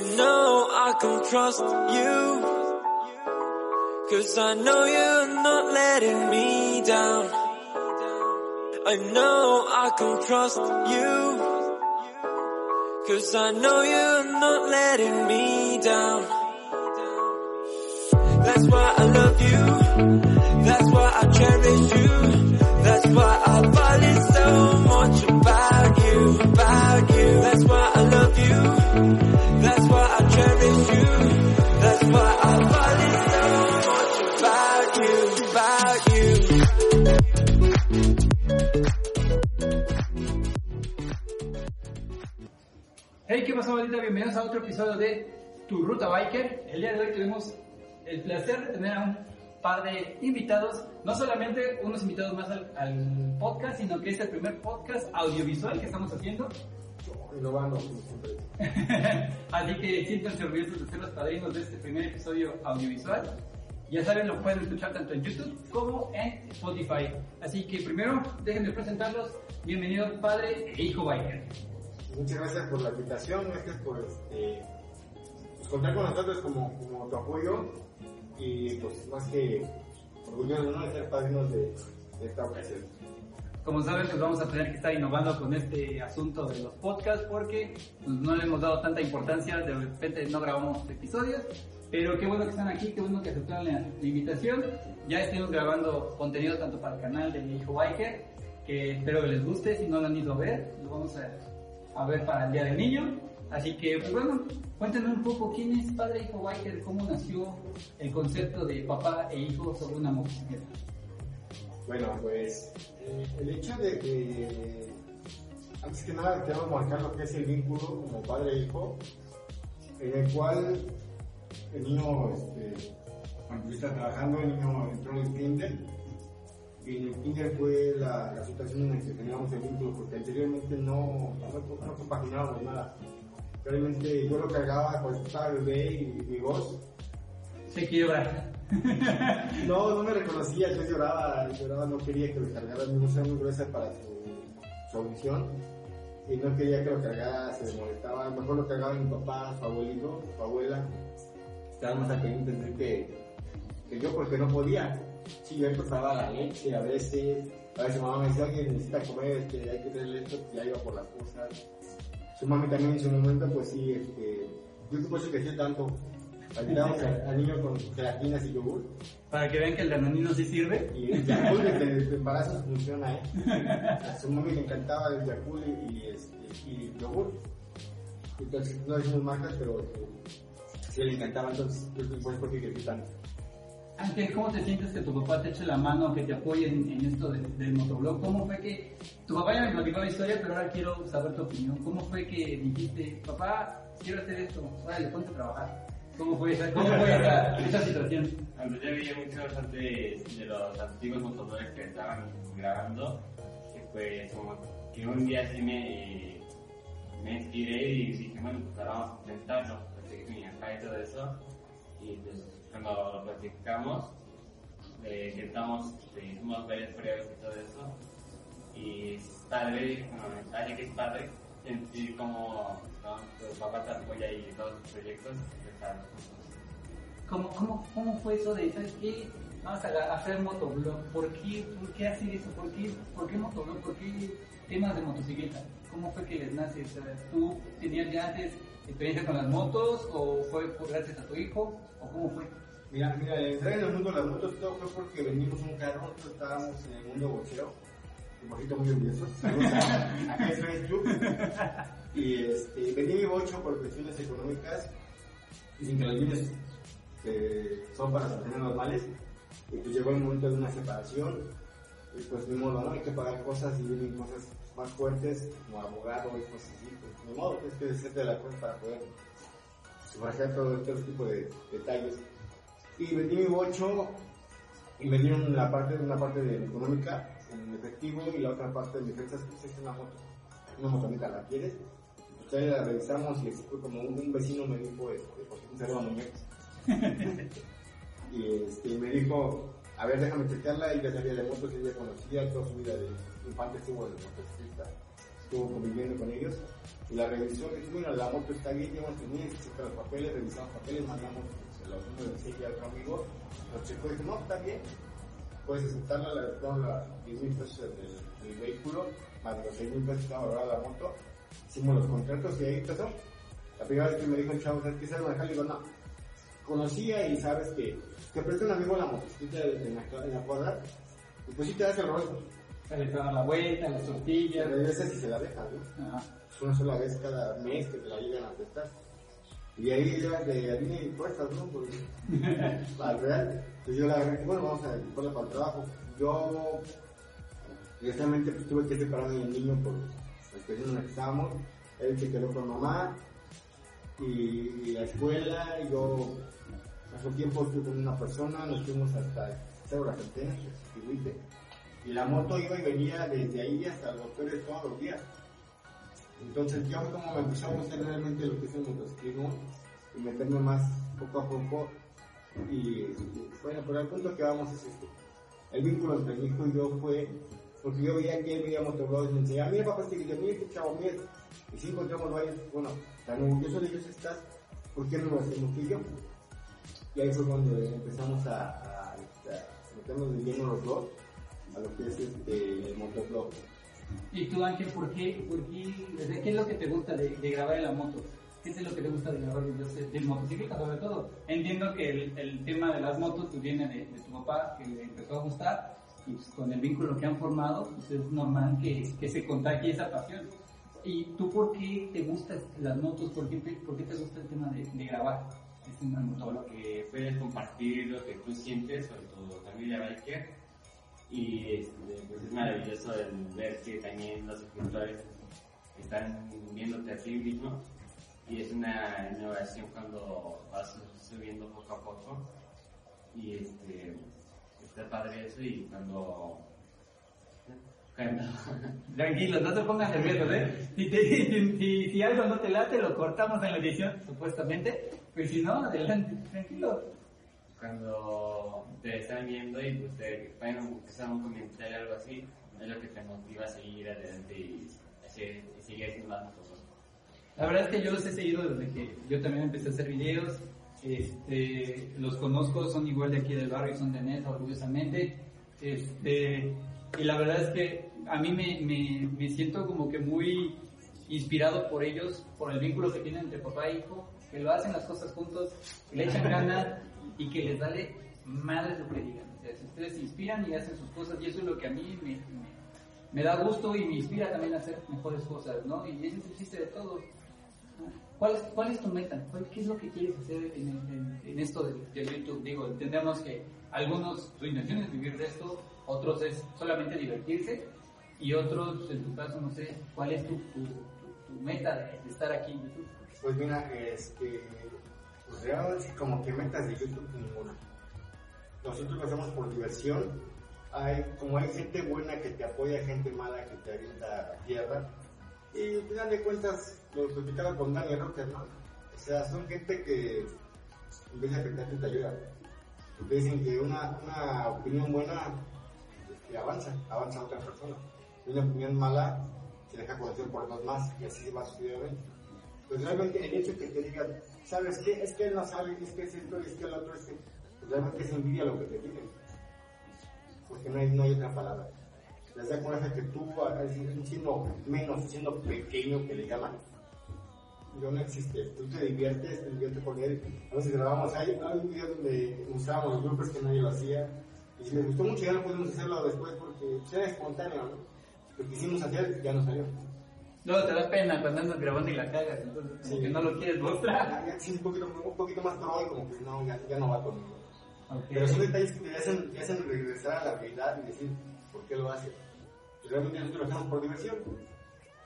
I know I can trust you. Cause I know you're not letting me down. I know I can trust you. Cause I know you're not letting me down. That's why I love you. That's why I cherish you. Biker. El día de hoy tuvimos el placer de tener a un par de invitados, no solamente unos invitados más al, al podcast, sino que es el primer podcast audiovisual que estamos haciendo. Innovando, como siempre. Así que siéntanse orgullosos de ser los padrinos de este primer episodio audiovisual. Ya saben, lo pueden escuchar tanto en YouTube como en Spotify. Así que primero, déjenme presentarlos. Bienvenido padre e hijo biker. Muchas gracias por la invitación, gracias por este, contar con nosotros como, como tu apoyo y pues más que orgulloso ¿no? de ser padrinos de, de esta ocasión. Como saben, pues vamos a tener que estar innovando con este asunto de los podcasts porque pues, no le hemos dado tanta importancia, de repente no grabamos episodios, pero qué bueno que están aquí, qué bueno que aceptaron la, la invitación. Ya estuvimos grabando contenido tanto para el canal de Mi Hijo Biker, que espero que les guste, si no lo han ido a ver, lo vamos a, a ver para el Día del Niño. Así que, pues bueno, cuéntenme un poco quién es Padre Hijo Biker, cómo nació el concepto de papá e hijo sobre una motocicleta. Bueno, pues eh, el hecho de que, antes que nada, quiero marcar lo que es el vínculo como padre e hijo, en el cual el niño, este, cuando yo estaba trabajando, el niño entró en el kinder, y en el kinder fue la, la situación en la que teníamos el vínculo, porque anteriormente no, no, no compaginábamos nada. Realmente yo lo cargaba cuando estaba bebé y mi voz Se quiebra. no, no me reconocía, yo lloraba, lloraba, no quería que lo cargara, mi voz era muy gruesa para su, su audición y no quería que lo cargara, se molestaba, a lo mejor lo cargaba mi papá, su abuelito, su abuela, estaban más al pendiente de que, que yo porque no podía. Sí, yo empezaba la leche a veces, a veces mamá me decía, oye, necesita comer, este, hay que tener esto, ya iba por las cosas. Su mami también en su momento, pues sí, este, yo por eso crecí tanto. Ayudábamos al, al niño con gelatinas y yogur. Para que vean que el danonino sí sirve. Y el Yakul desde el embarazo funciona, ¿eh? A su mami le encantaba el Yakul y, y, este, y yogur. Entonces, no decimos marcas, pero eh, sí le encantaba, entonces, que por eso que crecí tanto. Ángel, ¿cómo te sientes que tu papá te eche la mano, que te apoye en, en esto de- del motoblog? ¿Cómo fue que tu papá ya me platicó la historia, pero ahora quiero saber tu opinión? ¿Cómo fue que dijiste, papá, quiero hacer esto, órale, ponte a trabajar? ¿Cómo fue esa, cómo fue esa, esa situación? Cuando yo veía muchos antes de los antiguos motores que estaban grabando, que pues como que un día sí me, me y dije, bueno, pues ahora vamos a intentarlo, platicé con mi papá y todo eso, lo platicamos, eh, intentamos, este, hicimos varias pruebas y todo eso, y es padre, bueno, alguien que es padre, sentir como ¿no? tu papá te apoya y todos tus proyectos, empezar ¿Cómo, cómo, cómo fue eso de, ¿sabes qué? Vamos a hacer motoblog. ¿Por qué, ¿Por qué hacer eso? ¿Por qué, ¿Por qué motoblog? ¿Por qué temas de motocicleta? ¿Cómo fue que les nace? ¿Tú tenías ya antes experiencia con las motos o fue gracias a tu hijo? ¿O cómo fue? Mira, mira, el entrar en el mundo de las motos todo fue porque vendimos un carro, nosotros estábamos en el mundo boxeo, un poquito muy orgullosos, saludos a, a Jefe Club, y este, vendí mi bocho por cuestiones económicas, y sin que los niños eh, son para personas normales, y pues llegó el momento de una separación, y pues ni modo, ¿no? Hay que pagar cosas y vienen cosas más fuertes, como abogado y cosas así, pues ni modo, tienes que deshacerte de la cosa para poder sufragar todo este tipo de detalles y vendí mi bocho y me dieron la parte, una parte de económica en efectivo y la otra parte de mi defensa pues es una moto, una motoneta, ¿la quieres? Pues ahí la revisamos y así fue como un, un vecino me dijo, este, porque un saludo a muñecos. y este, me dijo, a ver, déjame chequearla, y ya sabía de motos, ella conocía toda su vida de infante estuvo de motociclista. estuvo conviviendo con ellos. Y la revisión que tuvieron, la moto está bien, llevamos tenido, se los papeles, revisamos papeles, mandamos los números de a otro amigo, nos checó y dijo, no, está bien, puedes aceptarla, le damos las 10 mil pesos del, del, vehículo, más los 6 mil pesos que valorada la moto, hicimos los contratos y ahí empezó. La primera vez que me dijo el chavo, ¿sabes qué sabes manejar? Le digo, no. Conocía y sabes que te presta un amigo la motocicleta en la, en la cuadra, y pues sí te das el rol. Le dar la vuelta, las tortillas. A veces si se la dejan, ¿no? Ajá. Es una sola vez cada mes que te la llegan a prestar. Y ahí ya de harina y puestas, ¿no? Pues, al real. Entonces yo la agarré, bueno, vamos a ponerla para el trabajo. Yo, directamente, pues tuve que separarme del niño por la experiencia en la que estábamos. Él se quedó con mamá y, y la escuela. Y yo, hace un tiempo estuve con una persona, nos fuimos hasta Cerro y la moto iba y venía desde ahí hasta los Pérez todos los días. Entonces yo como me empezó a gustar realmente lo que es el motociclismo y meterme más poco a poco y bueno, pero el punto que vamos es este. El vínculo entre mi hijo y yo fue porque yo veía que él veía motovlogs y me decía, mira papá, este video, mira este chavo, mira. Y si encontramos varios, bueno, tan orgulloso de ellos estás, ¿por qué no lo hacemos tú y yo? Y ahí fue cuando empezamos a, meternos de lleno los dos a lo que es este, el motovlog. ¿Y tú, Ángel, por qué, por qué, qué es lo que te gusta de, de grabar en la moto? ¿Qué es lo que te gusta de grabar videos de motocicleta sobre todo? Entiendo que el, el tema de las motos pues, viene de, de, tu papá, que le empezó a gustar, y pues, con el vínculo que han formado, pues es normal que, que se contagie esa pasión. ¿Y tú por qué te gustan las motos? ¿Por qué, por qué te gusta el tema de, de grabar? Es un motor lo que puedes compartir lo que tú sientes sobre tu familia biker y este, pues es maravilloso el ver que también los suscriptores están viéndote a ti mismo. Y es una innovación cuando vas subiendo poco a poco. Y este está padre eso y cuando tranquilo no te pongas nervioso ¿eh? si, si, algo no te late lo cortamos en la edición supuestamente. Pues si no adelante tranquilo cuando te están viendo y pues te empezar un comentario algo así, es lo que te motiva a seguir adelante y, y seguir haciendo más cosas. La verdad es que yo los he seguido desde que yo también empecé a hacer videos, este, los conozco, son igual de aquí del barrio, son de Nesa, orgullosamente, este, y la verdad es que a mí me, me, me siento como que muy inspirado por ellos, por el vínculo que tienen entre papá e hijo, que lo hacen las cosas juntos, que le echan ganas y que les vale madre lo que digan. O sea, ustedes se inspiran y hacen sus cosas, y eso es lo que a mí me, da gusto y me inspira también a hacer mejores cosas, ¿no? Y eso existe de todo. ¿Cuál es, ¿Cuál es tu meta? ¿Cuál, ¿Qué es lo que quieres hacer en, esto de, YouTube? Digo, entendemos que algunos su intención es vivir de esto, otros es solamente divertirse, y otros, en tu caso, no sé, ¿cuál es tu, meta de, estar aquí en YouTube? Pues mira, este, pues realmente como que metas de YouTube ninguna. Nosotros lo hacemos por diversión. Hay, como hay gente buena que te apoya, gente mala que te avienta a tierra. Y al final de cuentas, lo platicaba con Dani Rocker, ¿no? O sea, son gente que en vez de afectarte te ayuda. Porque dicen que una, una opinión buena avanza, avanza a otra persona. Una opinión mala se deja conocer por dos más y así va sucesivamente. Pues realmente el hecho que te digan, ¿sabes qué? Es que él no sabe, es que es esto, es que el otro, es que pues realmente es envidia lo que te piden. Porque no hay, no hay otra palabra. Les da coraje que tú, siendo menos, siendo pequeño que le llaman, yo no existe. Tú te diviertes, te diviertes con él. A veces grabamos, hay, un video donde usábamos los grupos que nadie lo hacía. Y si me gustó mucho ya no podemos hacerlo después porque era espontáneo, ¿no? Lo quisimos hacer ya no salió. Luego te da pena cuando andas grabando y la cagas, entonces como sí. que no lo quieres mostrar. Sí, un poquito, un poquito más y como que no, ya, ya no va conmigo. Okay. Pero son detalles que te hacen, te hacen regresar a la realidad y decir por qué lo haces. Realmente nosotros lo hacemos por diversión.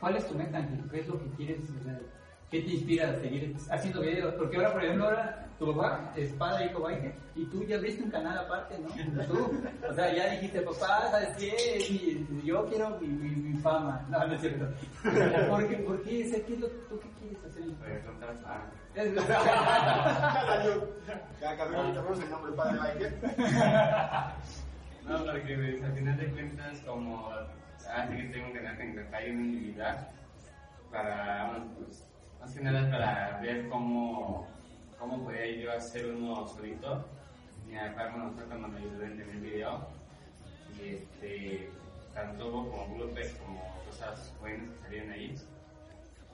¿Cuál es tu meta, Ángel? ¿Qué es lo que quieres hacer? ¿Qué te inspira a seguir haciendo videos? Porque ahora, por ejemplo, ahora tu papá es padre hijo biker y tú ya viste un canal aparte, ¿no? Tú, o sea, ya dijiste, papá, ¿sabes qué? Yo quiero mi, mi, mi fama. No, no es cierto. ¿Por qué? ¿Por qué? ¿Qué es lo, ¿Tú qué quieres hacer? Ya cambiamos el nombre padre biker. No, porque pues, al final de cuentas, como hace que tengo que dar en detalle una individual, para, pues, más que nada para ver cómo, cómo podía yo hacer uno solito. Mi papá bueno, fue cuando me ayudó en el video. Y este, tanto como bloopers como cosas buenas que salían ahí.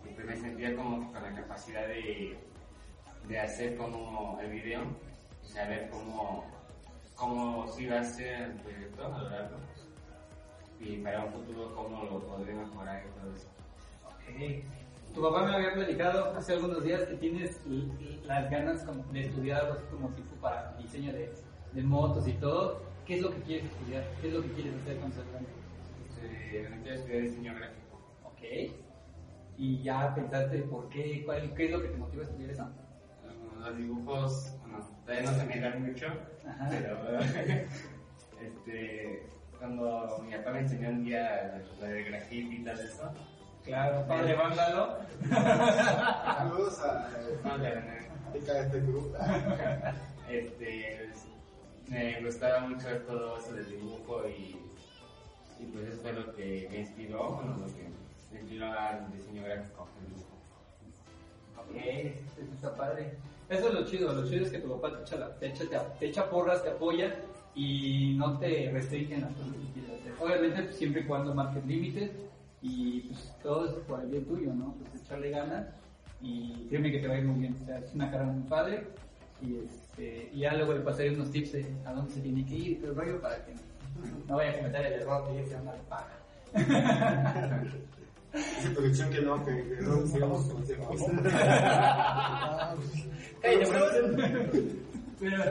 Y pues me sentía como con la capacidad de, de hacer como el video y saber cómo, cómo se iba a hacer el proyecto a lo largo. Y para un futuro cómo lo podré mejorar y todo eso. Ok. Tu papá me había platicado hace algunos días que tienes las ganas de estudiar algo así como tipo para diseño de, de motos y todo. ¿Qué es lo que quieres estudiar? ¿Qué es lo que quieres hacer con ser grande? Este, quiero estudiar diseño gráfico. Ok. ¿Y ya pensaste por qué? Cuál, ¿Qué es lo que te motiva a estudiar eso? Los dibujos, bueno, todavía no se me dan mucho, Ajá. pero este, cuando mi papá me enseñó un día lo del graffiti y tal eso, Claro, padre vándalo. Saludos a de este grupo. este, pues, me gustaba mucho todo eso del dibujo y, y pues eso fue lo que me inspiró, bueno, lo que me inspiró al diseño gráfico, el dibujo. Ok, eso está padre. Eso es lo chido, lo chido es que tu papá te echa, la- te echa, te, te echa porras, te apoya y no te restringen las cosas que quieres hacer. Obviamente pues, siempre y cuando marques límites y pues todo es por el bien tuyo, ¿no? Pues echarle ganas y créeme que te va a ir muy bien. O sea, es una carrera muy padre y, este, y ya luego le pasaré unos tips de a dónde se tiene que ir y todo el rollo para que no vaya a cometer el error de irse a paga. Producción que no, que, que no sigamos. Cállate. Pero,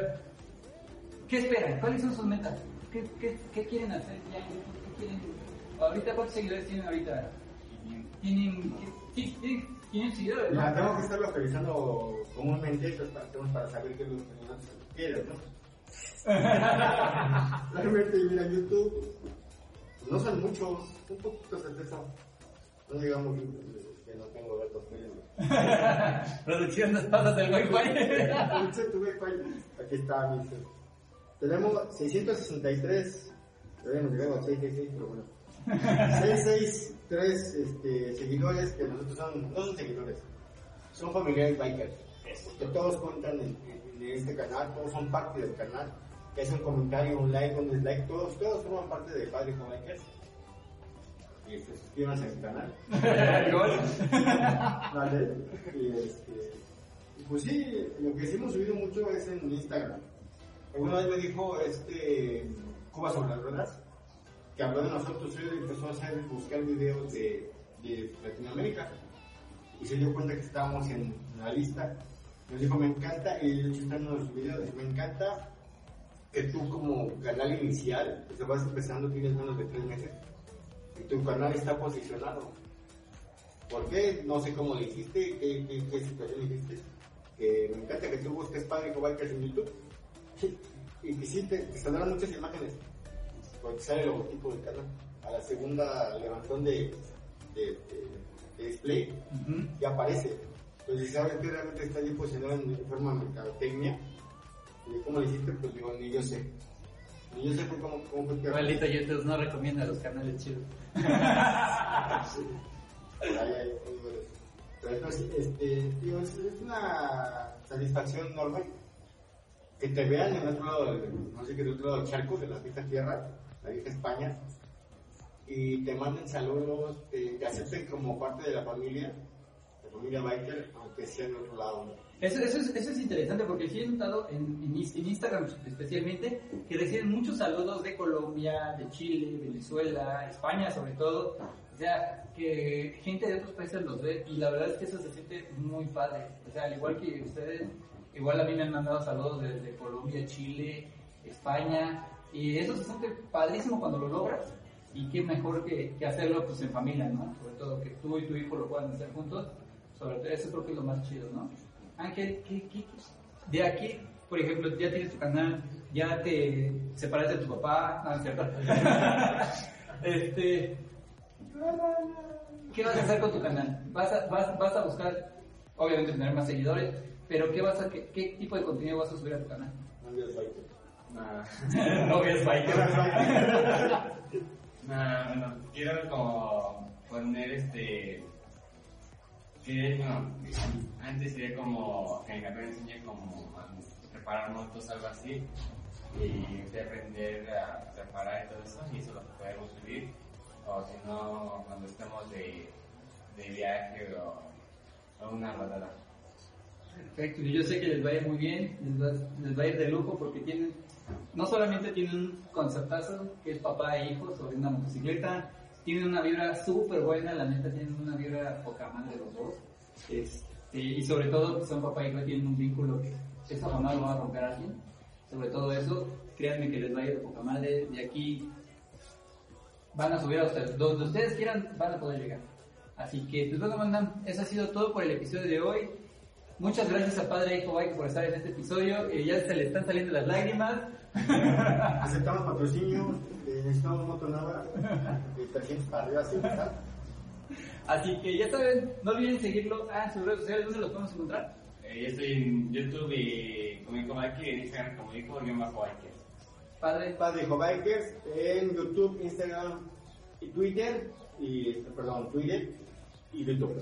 ¿qué esperan? ¿Cuáles son sus metas? ¿Qué, qué, qué quieren hacer ya? ¿Qué quieren? ¿Ahorita cuántos seguidores tienen ahorita? ¿Tienen, sí, ¿tienen seguidores? Tengo que estarlo actualizando comúnmente, entonces para, saber qué es lo que nosotros quieren, ¿no? Realmente, mira, YouTube, no son muchos, un poquito eso. No digamos que no tengo datos tuyos. Producción, nos pasas del wifi. Tu wifi, Aquí está, dice. Tenemos 663, habíamos llegado a 666, pero bueno. 663 este, seguidores que nosotros son, no son seguidores, son familiares bikers. Que todos cuentan en, en- en este canal, todos son parte del canal. Que es un comentario, un like, un dislike, todos, todos forman parte de Padre con Bikers. Y este, suscríbanse al canal. Vale. Y este, pues sí, lo que sí hemos subido mucho es en Instagram. Alguna vez me dijo este Cuba sobre las ruedas, que habló de nosotros, él empezó a hacer, buscar videos de, de Latinoamérica y se dio cuenta que estábamos en la lista. Nos dijo, me encanta, y de hecho está en los videos, me encanta que tú como canal inicial, que vas empezando, tienes menos de tres meses, y tu canal está posicionado. ¿Por qué? No sé cómo lo hiciste, qué, qué, qué situación hiciste. Que me encanta que tú busques Padre Bikers en YouTube. Y que sí, te, te saldrán muchas imágenes. Porque sale el logotipo del canal. A la segunda levantón de, de, de- de display, Ujú. ya aparece. Entonces, si sabes que realmente está bien posicionado en forma de mercadotecnia, y cómo lo hiciste, pues digo, ni yo sé. Ni yo sé por cómo, cómo fue que... Maldito YouTube no recomienda los canales chidos. Sí. Pero entonces, este, digo, es, es una satisfacción enorme que te vean en otro lado, no sé qué, del otro lado del charco, de la vieja tierra, la vieja España, y te manden saludos, te, te acepten como parte de la familia, la familia biker, aunque sea en otro lado. Eso, eso, es, eso es interesante porque sí he notado en, en en Instagram especialmente que reciben muchos saludos de Colombia, de Chile, Venezuela, España sobre todo. O sea, que gente de otros países los ve y la verdad es que eso se siente muy padre. O sea, al igual que ustedes, igual a mí me han mandado saludos desde Colombia, Chile, España y eso se siente padrísimo cuando lo logras y qué mejor que, que hacerlo pues en familia, ¿no? Sobre todo que tú y tu hijo lo puedan hacer juntos. Sobre todo, eso creo que es lo más chido, ¿no? Ángel, ¿qué, qué, de aquí, por ejemplo, ya tienes tu canal, ya te separaste de tu papá, no, es cierto. este, ¿qué vas a hacer con tu canal? ¿Vas a, vas, vas a buscar, obviamente, tener más seguidores, pero ¿qué, vas a, qué, qué tipo de contenido vas a subir a tu canal? Novias biker. Nah, bueno, quiero como poner este. Que, bueno, antes sería como que mi me enseñe como a preparar motos, algo así. Y de aprender a preparar y todo eso, y eso lo podemos subir. O si no, cuando estemos de, de viaje o, o una rodada. Perfecto, y yo sé que les va a ir muy bien, les va, les va a ir de lujo porque tienen, no solamente tienen un conceptazo que es papá e hijo sobre una motocicleta, tienen una vibra súper buena, la neta tienen una vibra poca madre los dos, este, y sobre todo que son papá e hijo tienen un vínculo que eso jamás lo va a romper alguien, sobre todo eso, créanme que les va a ir de poca madre, de aquí van a subir a ustedes, donde ustedes quieran van a poder llegar. Así que, pues bueno, mandan, eso ha sido todo por el episodio de hoy. Muchas gracias a Padre Hijo Bike por estar en este episodio. Eh, ya se le están saliendo las lágrimas. Aceptamos patrocinio, eh, necesitamos moto nueva, detergentes para arriba, así. Así que ya saben, no olviden seguirlo a sus redes sociales. ¿Dónde los podemos encontrar? Eh, yo estoy en YouTube y como Hijo Biker y en Instagram como Hijo bajo Biker. Padre. Padre Bikers en YouTube, Instagram y Twitter, y, perdón, Twitter y YouTube.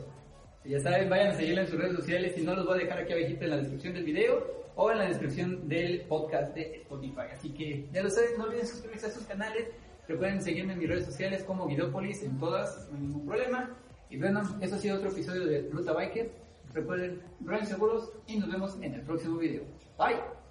Ya saben, vayan a seguirlo en sus redes sociales y no los voy a dejar aquí abajito en la descripción del video o en la descripción del podcast de Spotify. Así que ya lo saben, no olviden suscribirse a sus canales. Recuerden seguirme en mis redes sociales como Guidópolis en todas, no hay ningún problema. Y bueno, eso ha sido otro episodio de Ruta Biker. Recuerden, rueden seguros y nos vemos en el próximo video. Bye.